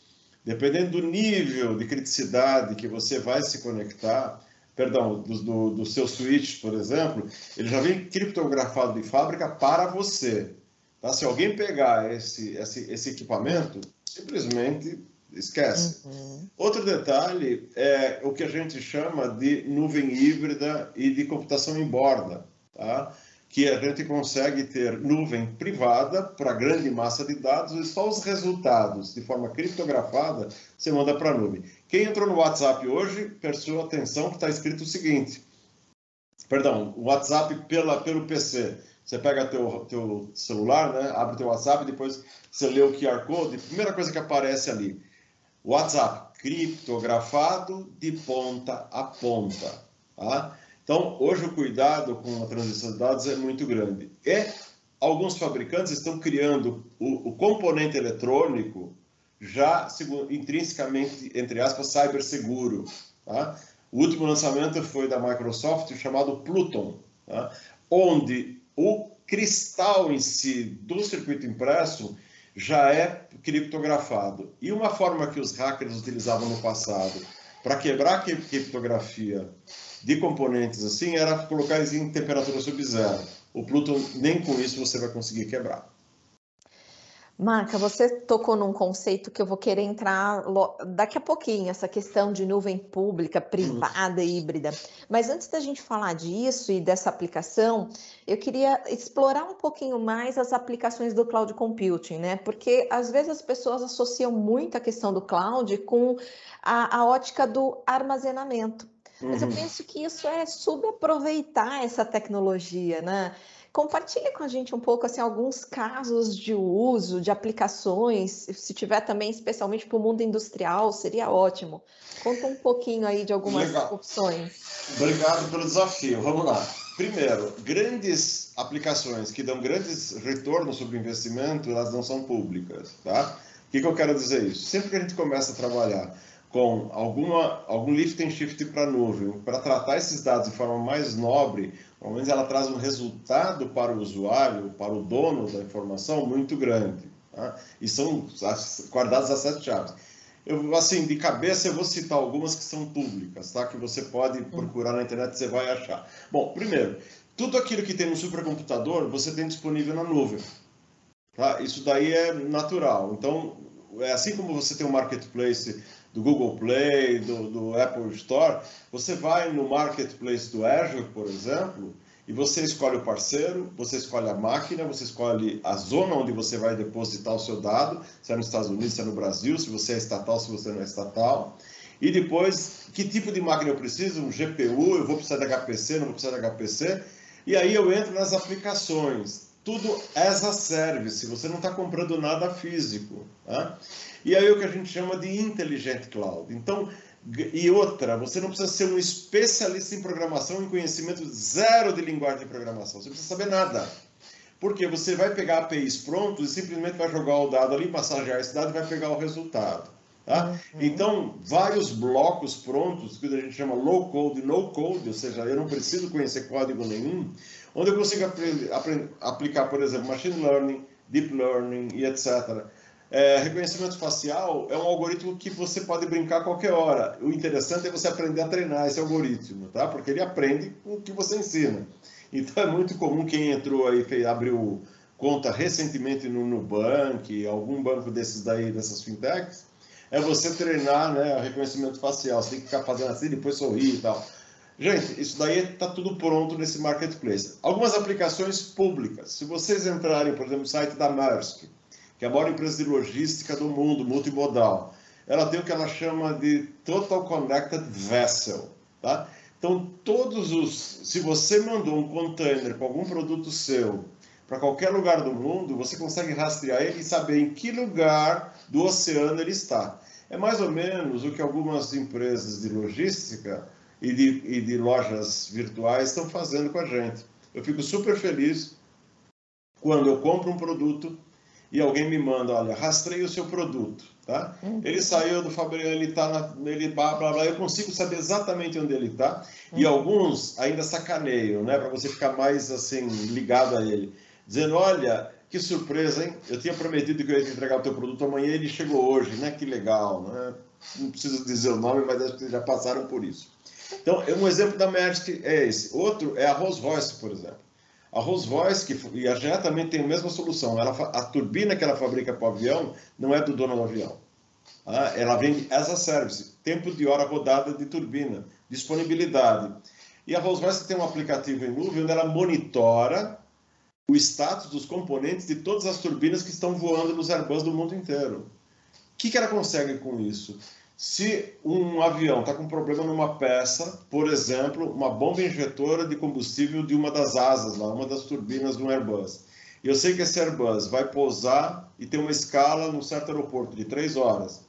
dependendo do nível de criticidade que você vai se conectar, perdão, do, do, do seu switch, por exemplo, ele já vem criptografado de fábrica para você. Tá? Se alguém pegar esse, esse, esse equipamento, simplesmente esquece. Uhum. Outro detalhe é o que a gente chama de nuvem híbrida e de computação em borda, tá? Que a gente consegue ter nuvem privada para grande massa de dados e só os resultados de forma criptografada você manda para a nuvem. Quem entrou no WhatsApp hoje, prestou atenção que está escrito o seguinte, perdão, o WhatsApp pela, pelo PC. Você pega teu, teu celular, né, abre teu WhatsApp, depois você lê o QR Code, primeira coisa que aparece ali, WhatsApp criptografado de ponta a ponta. Tá? Então, hoje o cuidado com a transição de dados é muito grande. E alguns fabricantes estão criando o, o componente eletrônico já intrinsecamente, entre aspas, cyberseguro. Tá? O último lançamento foi da Microsoft, chamado Pluton, tá? onde o cristal em si do circuito impresso já é criptografado. E uma forma que os hackers utilizavam no passado para quebrar a criptografia de componentes assim era colocar eles em temperatura sub-zero. O Pluton, nem com isso você vai conseguir quebrar. Marca, você tocou num conceito que eu vou querer entrar daqui a pouquinho, essa questão de nuvem pública, privada e híbrida. Mas antes da gente falar disso e dessa aplicação, eu queria explorar um pouquinho mais as aplicações do cloud computing, né? Porque às vezes as pessoas associam muito a questão do cloud com a, a ótica do armazenamento. Mas eu uhum. penso que isso é subaproveitar essa tecnologia, né? Compartilhe com a gente um pouco assim alguns casos de uso, de aplicações, se tiver também especialmente para o mundo industrial, seria ótimo. Conta um pouquinho aí de algumas Legal. opções. Obrigado pelo desafio. Vamos lá. Primeiro, grandes aplicações que dão grandes retornos sobre investimento, elas não são públicas, tá? O que, que eu quero dizer isso? Sempre que a gente começa a trabalhar com alguma, algum lift and shift para a nuvem, para tratar esses dados de forma mais nobre, pelo menos ela traz um resultado para o usuário, para o dono da informação muito grande. Tá? E são guardadas as sete chaves. Eu, assim, de cabeça eu vou citar algumas que são públicas, tá? Que você pode hum. procurar na internet, você vai achar. Bom, primeiro, tudo aquilo que tem no supercomputador, você tem disponível na nuvem. Tá? Isso daí é natural. Então, é assim como você tem um marketplace do Google Play, do, do, Apple Store, você vai no marketplace do Azure, por exemplo, e você escolhe o parceiro, você escolhe a máquina, você escolhe a zona onde você vai depositar o seu dado, se é nos Estados Unidos, se é no Brasil, se você é estatal, se você não é estatal. E depois, que tipo de máquina eu preciso? Um GPU, eu vou precisar de HPC, não vou precisar de HPC. E aí eu entro nas aplicações. Tudo as a service, você não está comprando nada físico. Tá? E aí é o que a gente chama de intelligent cloud. Então, e outra, você não precisa ser um especialista em programação, em conhecimento zero de linguagem de programação. Você precisa saber nada. Porque você vai pegar APIs prontos e simplesmente vai jogar o dado ali, massagear esse dado e vai pegar o resultado. Tá? Uhum. Então, vários blocos prontos, que a gente chama low code, no code, ou seja, eu não preciso conhecer código nenhum, onde eu consigo aplicar, por exemplo, machine learning, deep learning e etc é, reconhecimento facial é um algoritmo que você pode brincar a qualquer hora. O interessante é você aprender a treinar esse algoritmo, tá? Porque ele aprende com o que você ensina. Então é muito comum quem entrou aí, abriu conta recentemente no Nubank, algum banco desses daí, dessas fintechs, é você treinar né, o reconhecimento facial. Você tem que ficar fazendo assim, depois sorrir e tal. Gente, isso daí está tudo pronto nesse marketplace. Algumas aplicações públicas. Se vocês entrarem, por exemplo, no site da Maersk, que é a maior empresa de logística do mundo, multimodal. Ela tem o que ela chama de Total Connected Vessel. Tá? Então, todos os. Se você mandou um container com algum produto seu para qualquer lugar do mundo, você consegue rastrear ele e saber em que lugar do oceano ele está. É mais ou menos o que algumas empresas de logística e de, e de lojas virtuais estão fazendo com a gente. Eu fico super feliz quando eu compro um produto e alguém me manda, olha, rastreie o seu produto, tá? Uhum. Ele saiu do fabricante, ele está na, ele blá, blá, blá, eu consigo saber exatamente onde ele está, uhum. e alguns ainda sacaneiam, né, para você ficar mais, assim, ligado a ele, dizendo, olha, que surpresa, hein? Eu tinha prometido que eu ia te entregar o teu produto amanhã e ele chegou hoje, né? Que legal, né? Não preciso dizer o nome, mas acho que já passaram por isso. Então, um exemplo da Magic é esse. Outro é a Rolls Royce, por exemplo. A Rolls Royce, que, e a GE também tem a mesma solução. Ela, a turbina que ela fabrica para o avião não é do dono do avião. Ah, ela vende as a service, tempo de hora rodada de turbina, disponibilidade. E a Rolls Royce tem um aplicativo em nuvem onde ela monitora o status dos componentes de todas as turbinas que estão voando nos Airbus do mundo inteiro. O que, que ela consegue com isso? Se um avião está com problema numa peça, por exemplo, uma bomba injetora de combustível de uma das asas, lá, uma das turbinas do Airbus, e eu sei que esse Airbus vai pousar e tem uma escala num certo aeroporto de três horas.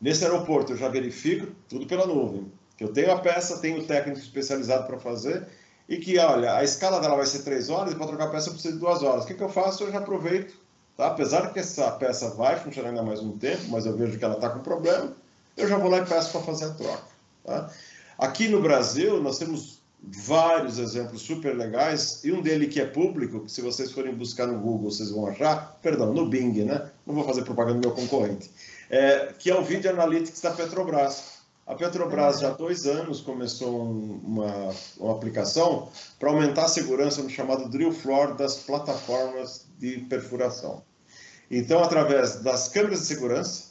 Nesse aeroporto eu já verifico tudo pela nuvem, que eu tenho a peça, tenho o técnico especializado para fazer, e que, olha, a escala dela vai ser três horas e para trocar a peça eu preciso de duas horas. O que, que eu faço? Eu já aproveito, tá? apesar de que essa peça vai funcionar ainda mais um tempo, mas eu vejo que ela está com problema, eu já vou lá e peço para fazer a troca. Tá? Aqui no Brasil, nós temos vários exemplos super legais, e um dele que é público, que se vocês forem buscar no Google, vocês vão achar, perdão, no Bing, né? Não vou fazer propaganda do meu concorrente, é, que é o Video Analytics da Petrobras. A Petrobras já há dois anos começou uma, uma aplicação para aumentar a segurança no chamado drill floor das plataformas de perfuração. Então, através das câmeras de segurança,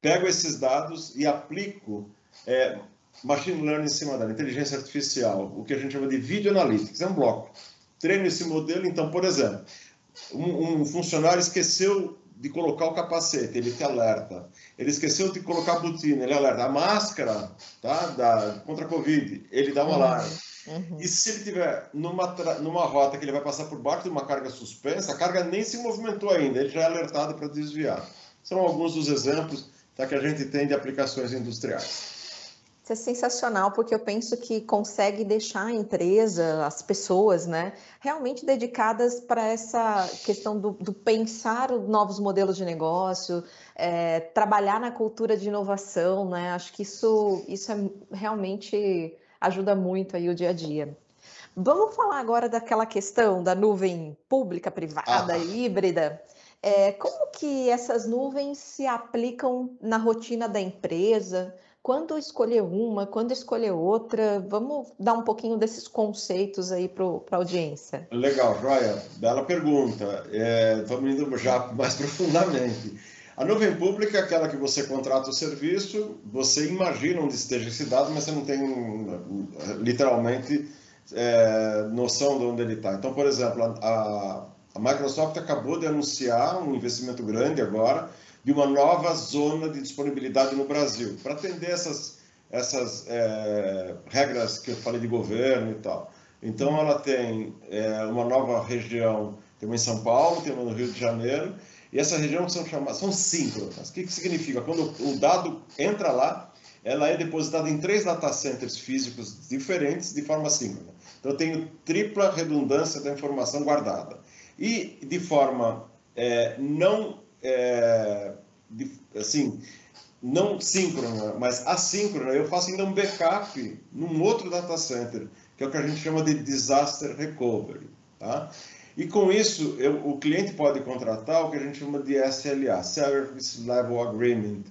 pego esses dados e aplico é, machine learning em cima dela, inteligência artificial, o que a gente chama de video analytics, é um bloco. Treino esse modelo, então, por exemplo, um, um funcionário esqueceu de colocar o capacete, ele te alerta. Ele esqueceu de colocar a botina, ele alerta. A máscara, tá? Da, contra a Covid, ele dá um uhum. alarme. Uhum. E se ele tiver numa, numa rota que ele vai passar por baixo de uma carga suspensa, a carga nem se movimentou ainda, ele já é alertado para desviar. São alguns dos exemplos que a gente tem de aplicações industriais. Isso é sensacional, porque eu penso que consegue deixar a empresa, as pessoas, né, realmente dedicadas para essa questão do, do, pensar novos modelos de negócio, é, trabalhar na cultura de inovação, né? Acho que isso, isso é, realmente ajuda muito aí o dia a dia. Vamos falar agora daquela questão da nuvem pública, privada, ah. híbrida. É, como que essas nuvens se aplicam na rotina da empresa? quando escolher uma, quando escolher outra? Vamos dar um pouquinho desses conceitos aí para a audiência. Legal, Joia. Bela pergunta. É, vamos indo já mais profundamente. A nuvem pública é aquela que você contrata o serviço, você imagina onde esteja esse dado, mas você não tem literalmente é, noção de onde ele está. Então, por exemplo, a, a Microsoft acabou de anunciar um investimento grande agora de uma nova zona de disponibilidade no Brasil, para atender essas, essas é, regras que eu falei de governo e tal. Então, ela tem é, uma nova região, tem uma em São Paulo, tem uma no Rio de Janeiro, e essa região são chamadas, são síncronas. O que, que significa? Quando o dado entra lá, ela é depositada em três data centers físicos diferentes de forma síncrona. Então, eu tenho tripla redundância da informação guardada. E de forma é, não é, de, assim, não síncrona, mas assíncrona, eu faço ainda um backup num outro data center, que é o que a gente chama de disaster recovery, tá? E com isso, eu, o cliente pode contratar o que a gente chama de SLA, Service Level Agreement,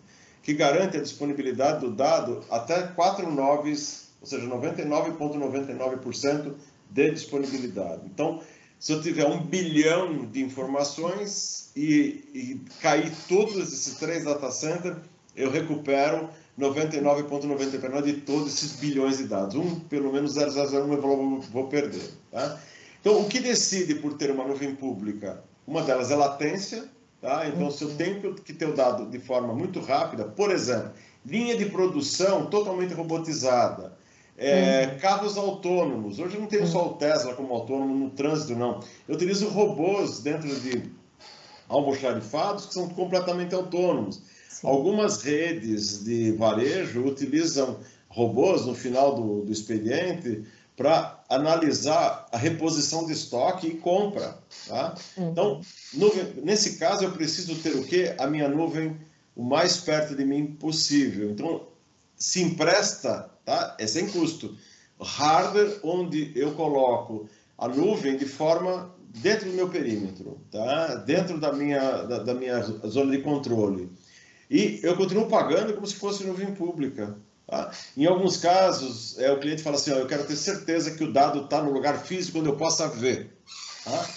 que garante a disponibilidade do dado até 4 noves, ou seja, 99,99% ,99 de disponibilidade. Então, se eu tiver um bilhão de informações e, e cair todos esses três data centers, eu recupero 99,99% de todos esses bilhões de dados. Um, pelo menos 0,01 eu vou, vou perder. Tá? Então, o que decide por ter uma nuvem pública? Uma delas é latência. Tá? Então, se eu tenho que ter o dado de forma muito rápida, por exemplo, linha de produção totalmente robotizada, é, uhum. Carros autônomos. Hoje não tenho só o Tesla como autônomo no trânsito, não. Eu utilizo robôs dentro de almoxarifados que são completamente autônomos. Sim. Algumas redes de varejo utilizam robôs no final do, do expediente para analisar a reposição de estoque e compra. Tá? Uhum. Então, nuvem, nesse caso, eu preciso ter o quê? A minha nuvem o mais perto de mim possível. Então, se empresta, tá? é sem custo, hardware onde eu coloco a nuvem de forma dentro do meu perímetro, tá? dentro da minha, da, da minha zona de controle. E eu continuo pagando como se fosse nuvem pública. Tá? Em alguns casos, é, o cliente fala assim: ó, eu quero ter certeza que o dado está no lugar físico onde eu possa ver. Tá?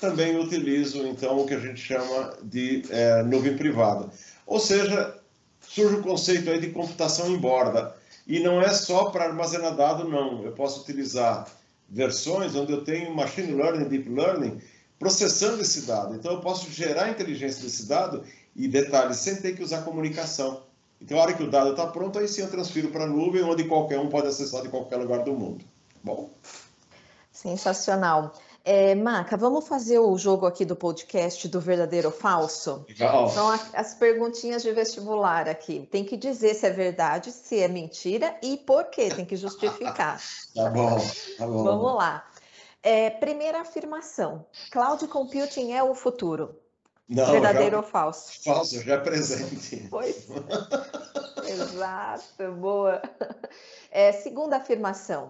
Também utilizo, então, o que a gente chama de é, nuvem privada. Ou seja, surge o conceito aí de computação em borda. E não é só para armazenar dado, não. Eu posso utilizar versões onde eu tenho machine learning, deep learning, processando esse dado. Então, eu posso gerar inteligência desse dado e, detalhes, sem ter que usar comunicação. Então, a hora que o dado está pronto, aí sim eu transfiro para a nuvem, onde qualquer um pode acessar de qualquer lugar do mundo. Bom. Sensacional. É, Maca, vamos fazer o jogo aqui do podcast do verdadeiro ou falso? Legal. São as perguntinhas de vestibular aqui. Tem que dizer se é verdade, se é mentira e por quê. Tem que justificar. tá bom, tá bom. Vamos lá. É, primeira afirmação: Cloud Computing é o futuro. Não, Verdadeiro já, ou falso? Falso, já é presente. Pois. Exato, boa. É, segunda afirmação.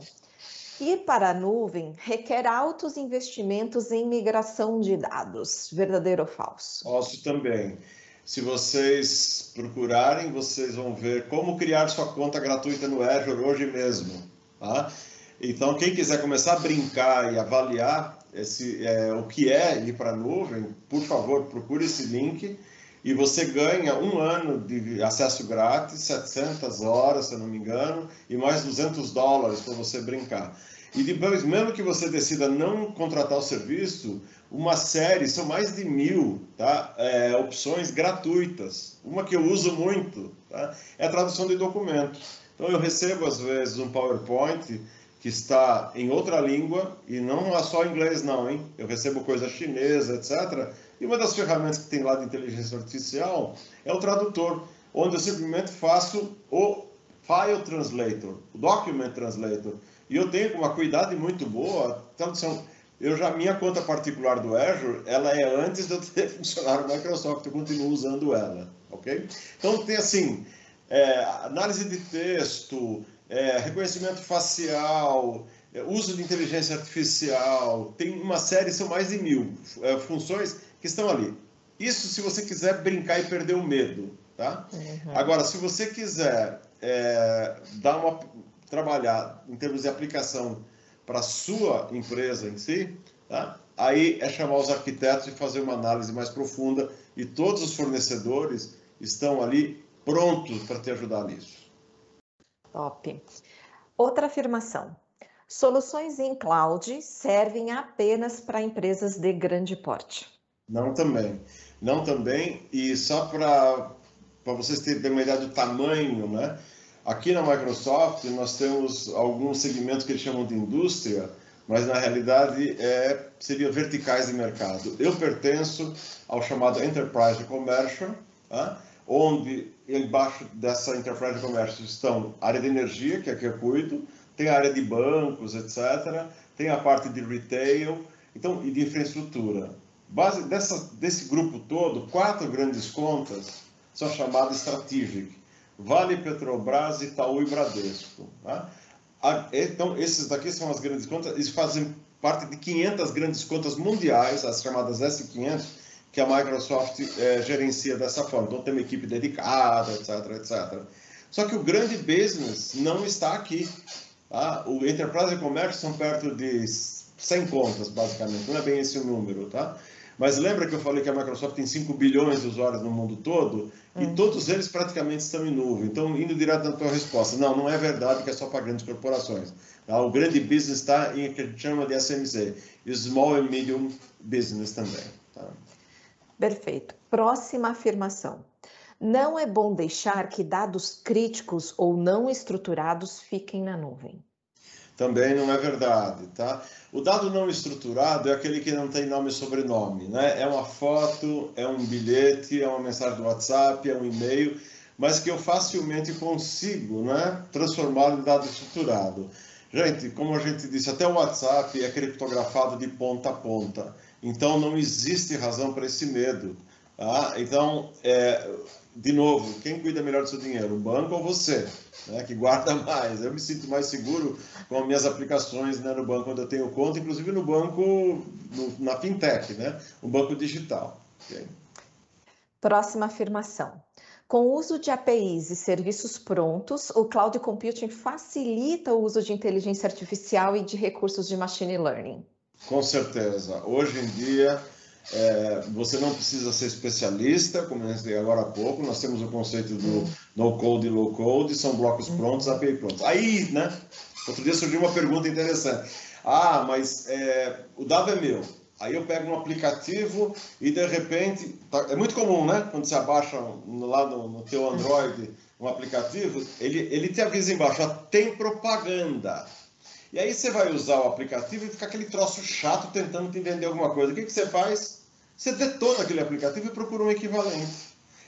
Ir para a nuvem requer altos investimentos em migração de dados. Verdadeiro ou falso? Falso também. Se vocês procurarem, vocês vão ver como criar sua conta gratuita no Azure hoje mesmo. Tá? Então, quem quiser começar a brincar e avaliar esse, é, o que é ir para a nuvem, por favor, procure esse link e você ganha um ano de acesso grátis, 700 horas, se eu não me engano, e mais 200 dólares para você brincar. E depois, mesmo que você decida não contratar o serviço, uma série, são mais de mil tá? É, opções gratuitas. Uma que eu uso muito tá? é a tradução de documentos. Então, eu recebo, às vezes, um PowerPoint que está em outra língua, e não é só inglês não, hein? Eu recebo coisa chinesa, etc. E uma das ferramentas que tem lá de inteligência artificial é o tradutor, onde eu simplesmente faço o File Translator, o Document Translator. E eu tenho uma cuidado muito boa, tradução. Eu já, minha conta particular do Azure, ela é antes de eu ter funcionário Microsoft, eu continuo usando ela, ok? Então tem assim, é, análise de texto, é, reconhecimento facial, é, uso de inteligência artificial, tem uma série, são mais de mil é, funções que estão ali. Isso se você quiser brincar e perder o medo, tá? Uhum. Agora, se você quiser é, dar uma, trabalhar em termos de aplicação para a sua empresa em si, tá? aí é chamar os arquitetos e fazer uma análise mais profunda e todos os fornecedores estão ali prontos para te ajudar nisso. Top. Outra afirmação. Soluções em cloud servem apenas para empresas de grande porte. Não também. Não também. E só para vocês terem uma ideia do tamanho, né? Aqui na Microsoft nós temos alguns segmentos que eles chamam de indústria, mas na realidade é, seriam verticais de mercado. Eu pertenço ao chamado Enterprise Commercial, tá? onde embaixo dessa Enterprise Commercial estão a área de energia, que é que eu cuido, tem a área de bancos, etc., tem a parte de retail então, e de infraestrutura. Base dessa, desse grupo todo, quatro grandes contas são chamadas strategic Vale, Petrobras, Itaú e Bradesco. Tá? Então, esses daqui são as grandes contas, eles fazem parte de 500 grandes contas mundiais, as chamadas S500, que a Microsoft é, gerencia dessa forma. Então, tem uma equipe dedicada, etc, etc. Só que o grande business não está aqui. Tá? O Enterprise e Commerce são perto de 100 contas, basicamente. Não é bem esse o número, tá? Mas lembra que eu falei que a Microsoft tem 5 bilhões de usuários no mundo todo? E hum. todos eles praticamente estão em nuvem. Então, indo direto na tua resposta, não, não é verdade que é só para grandes corporações. Tá? O grande business está em o que a gente chama de SMZ, e Small and Medium Business também. Tá? Perfeito. Próxima afirmação. Não é bom deixar que dados críticos ou não estruturados fiquem na nuvem. Também não é verdade, tá? O dado não estruturado é aquele que não tem nome e sobrenome, né? É uma foto, é um bilhete, é uma mensagem do WhatsApp, é um e-mail, mas que eu facilmente consigo, né, transformá-lo em dado estruturado. Gente, como a gente disse, até o WhatsApp é criptografado de ponta a ponta. Então não existe razão para esse medo. Tá? Então, é, de novo, quem cuida melhor do seu dinheiro, o banco ou você, né, que guarda mais? Eu me sinto mais seguro com as minhas aplicações né, no banco onde eu tenho conta, inclusive no banco, no, na fintech, né, um banco digital. Okay? Próxima afirmação. Com o uso de APIs e serviços prontos, o cloud computing facilita o uso de inteligência artificial e de recursos de machine learning. Com certeza. Hoje em dia, é, você não precisa ser especialista, como eu disse agora há pouco, nós temos o conceito do no code e low code, são blocos prontos, API prontos. Aí, né, outro dia surgiu uma pergunta interessante. Ah, mas é, o dado é meu. Aí eu pego um aplicativo e de repente, tá, é muito comum, né? Quando você abaixa lá no, no teu Android um aplicativo, ele, ele te avisa embaixo, ó, tem propaganda. E aí você vai usar o aplicativo e fica aquele troço chato tentando te vender alguma coisa. O que, que você faz? Você detona aquele aplicativo e procura um equivalente.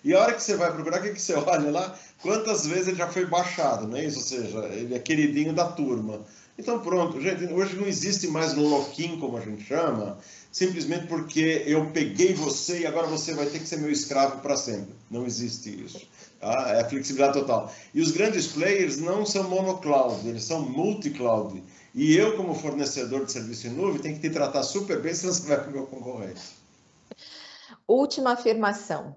E a hora que você vai procurar, o que, que você olha lá? Quantas vezes ele já foi baixado, não é isso? Ou seja, ele é queridinho da turma. Então pronto, gente, hoje não existe mais lock-in, como a gente chama, simplesmente porque eu peguei você e agora você vai ter que ser meu escravo para sempre. Não existe isso. Tá? É flexibilidade total. E os grandes players não são monocloud, eles são multi-cloud. E eu, como fornecedor de serviço em nuvem, tenho que te tratar super bem, senão você vai para o meu concorrente. Última afirmação.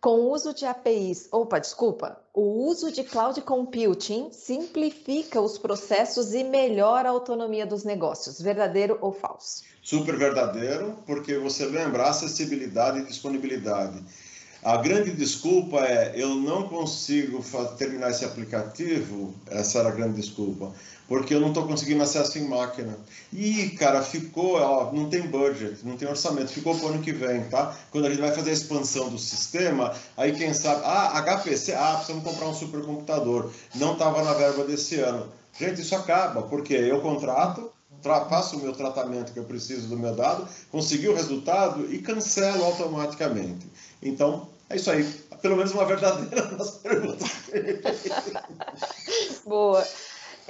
Com o uso de APIs, opa, desculpa, o uso de cloud computing simplifica os processos e melhora a autonomia dos negócios. Verdadeiro ou falso? Super verdadeiro, porque você lembra acessibilidade e disponibilidade. A grande desculpa é eu não consigo terminar esse aplicativo, essa era a grande desculpa, porque eu não estou conseguindo acesso em máquina. E, cara, ficou, ó, não tem budget, não tem orçamento, ficou para o ano que vem, tá? Quando a gente vai fazer a expansão do sistema, aí quem sabe, ah, HPC, ah, precisamos comprar um supercomputador, não estava na verba desse ano. Gente, isso acaba, porque eu contrato, faço o meu tratamento que eu preciso do meu dado, consegui o resultado e cancelo automaticamente. Então, é isso aí. Pelo menos uma verdadeira das perguntas. Boa.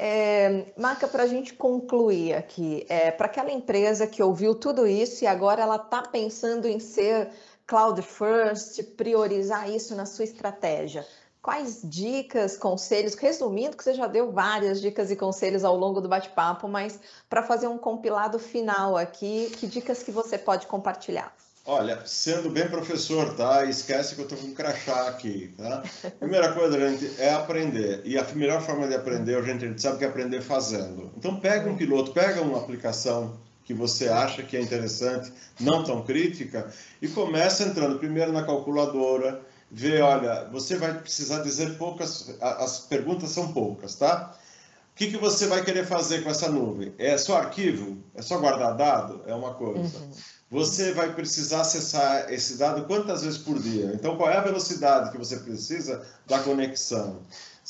É, Marca, para a gente concluir aqui, é, para aquela empresa que ouviu tudo isso e agora ela está pensando em ser cloud first, priorizar isso na sua estratégia, quais dicas, conselhos, resumindo que você já deu várias dicas e conselhos ao longo do bate-papo, mas para fazer um compilado final aqui, que dicas que você pode compartilhar? Olha, sendo bem professor, tá? Esquece que eu estou com um crachá aqui, tá? Primeira coisa, gente, é aprender. E a melhor forma de aprender, a gente, a gente sabe que é aprender fazendo. Então, pega um piloto, pega uma aplicação que você acha que é interessante, não tão crítica, e começa entrando primeiro na calculadora, vê, olha, você vai precisar dizer poucas, as perguntas são poucas, tá? O que, que você vai querer fazer com essa nuvem? É só arquivo? É só guardar dado? É uma coisa. Uhum você vai precisar acessar esse dado quantas vezes por dia. Então, qual é a velocidade que você precisa da conexão?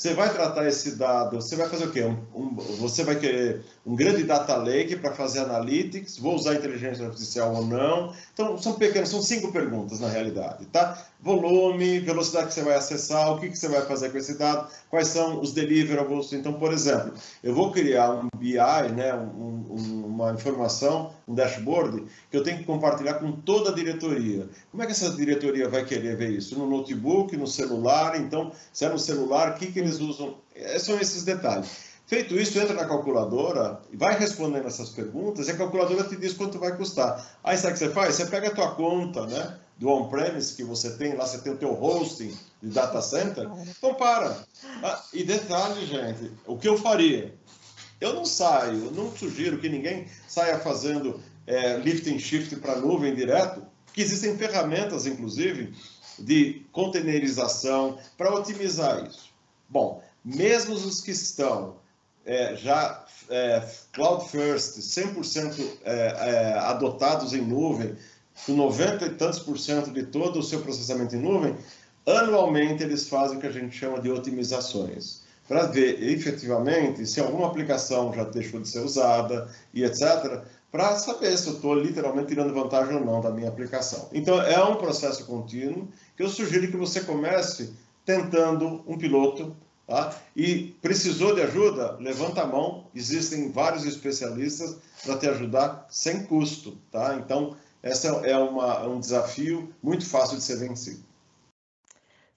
Você vai tratar esse dado, você vai fazer o quê? Um, um, você vai querer um grande data lake para fazer analytics, vou usar inteligência artificial ou não? Então, são pequenas, são cinco perguntas na realidade, tá? Volume, velocidade que você vai acessar, o que, que você vai fazer com esse dado, quais são os deliverables. Então, por exemplo, eu vou criar um BI, né, um, uma informação, um dashboard, que eu tenho que compartilhar com toda a diretoria. Como é que essa diretoria vai querer ver isso? No notebook, no celular? Então, se é no celular, o que, que eles usam? É, são esses detalhes. Feito isso, entra na calculadora e vai respondendo essas perguntas e a calculadora te diz quanto vai custar. Aí sabe o que você faz? Você pega a tua conta, né? Do on-premise que você tem, lá você tem o teu hosting de data center, então para. Ah, e detalhe, gente, o que eu faria? Eu não saio, não sugiro que ninguém saia fazendo é, lift and shift para nuvem direto, porque existem ferramentas, inclusive, de containerização para otimizar isso. Bom, mesmo os que estão é, já é, cloud first, 100% é, é, adotados em nuvem, com 90 e tantos por cento de todo o seu processamento em nuvem, anualmente eles fazem o que a gente chama de otimizações, para ver efetivamente se alguma aplicação já deixou de ser usada e etc., para saber se eu estou literalmente tirando vantagem ou não da minha aplicação. Então, é um processo contínuo que eu sugiro que você comece tentando um piloto Tá? E precisou de ajuda? Levanta a mão, existem vários especialistas para te ajudar sem custo. Tá? Então, esse é uma, um desafio muito fácil de ser vencido.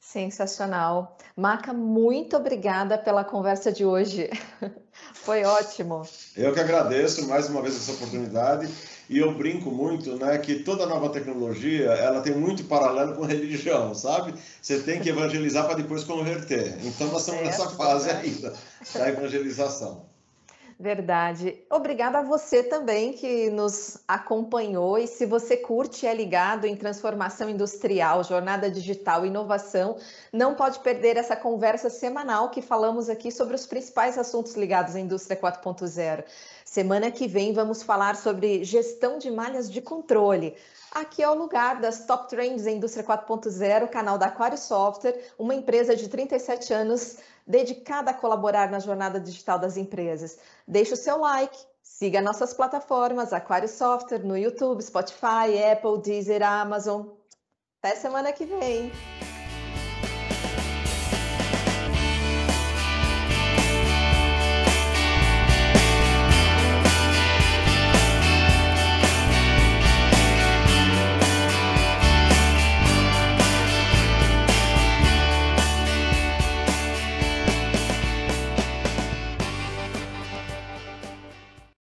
Sensacional. Maca, muito obrigada pela conversa de hoje. Foi ótimo. Eu que agradeço mais uma vez essa oportunidade e eu brinco muito, né, que toda nova tecnologia, ela tem muito paralelo com religião, sabe? Você tem que evangelizar para depois converter. Então nós estamos nessa fase ainda da evangelização. Verdade. Obrigada a você também que nos acompanhou. E se você curte e é ligado em transformação industrial, jornada digital, inovação, não pode perder essa conversa semanal que falamos aqui sobre os principais assuntos ligados à indústria 4.0. Semana que vem vamos falar sobre gestão de malhas de controle. Aqui é o lugar das Top Trends em Indústria 4.0, canal da Aquário Software, uma empresa de 37 anos dedicada a colaborar na jornada digital das empresas. Deixe o seu like, siga nossas plataformas Aquário Software no YouTube, Spotify, Apple, Deezer, Amazon. Até semana que vem!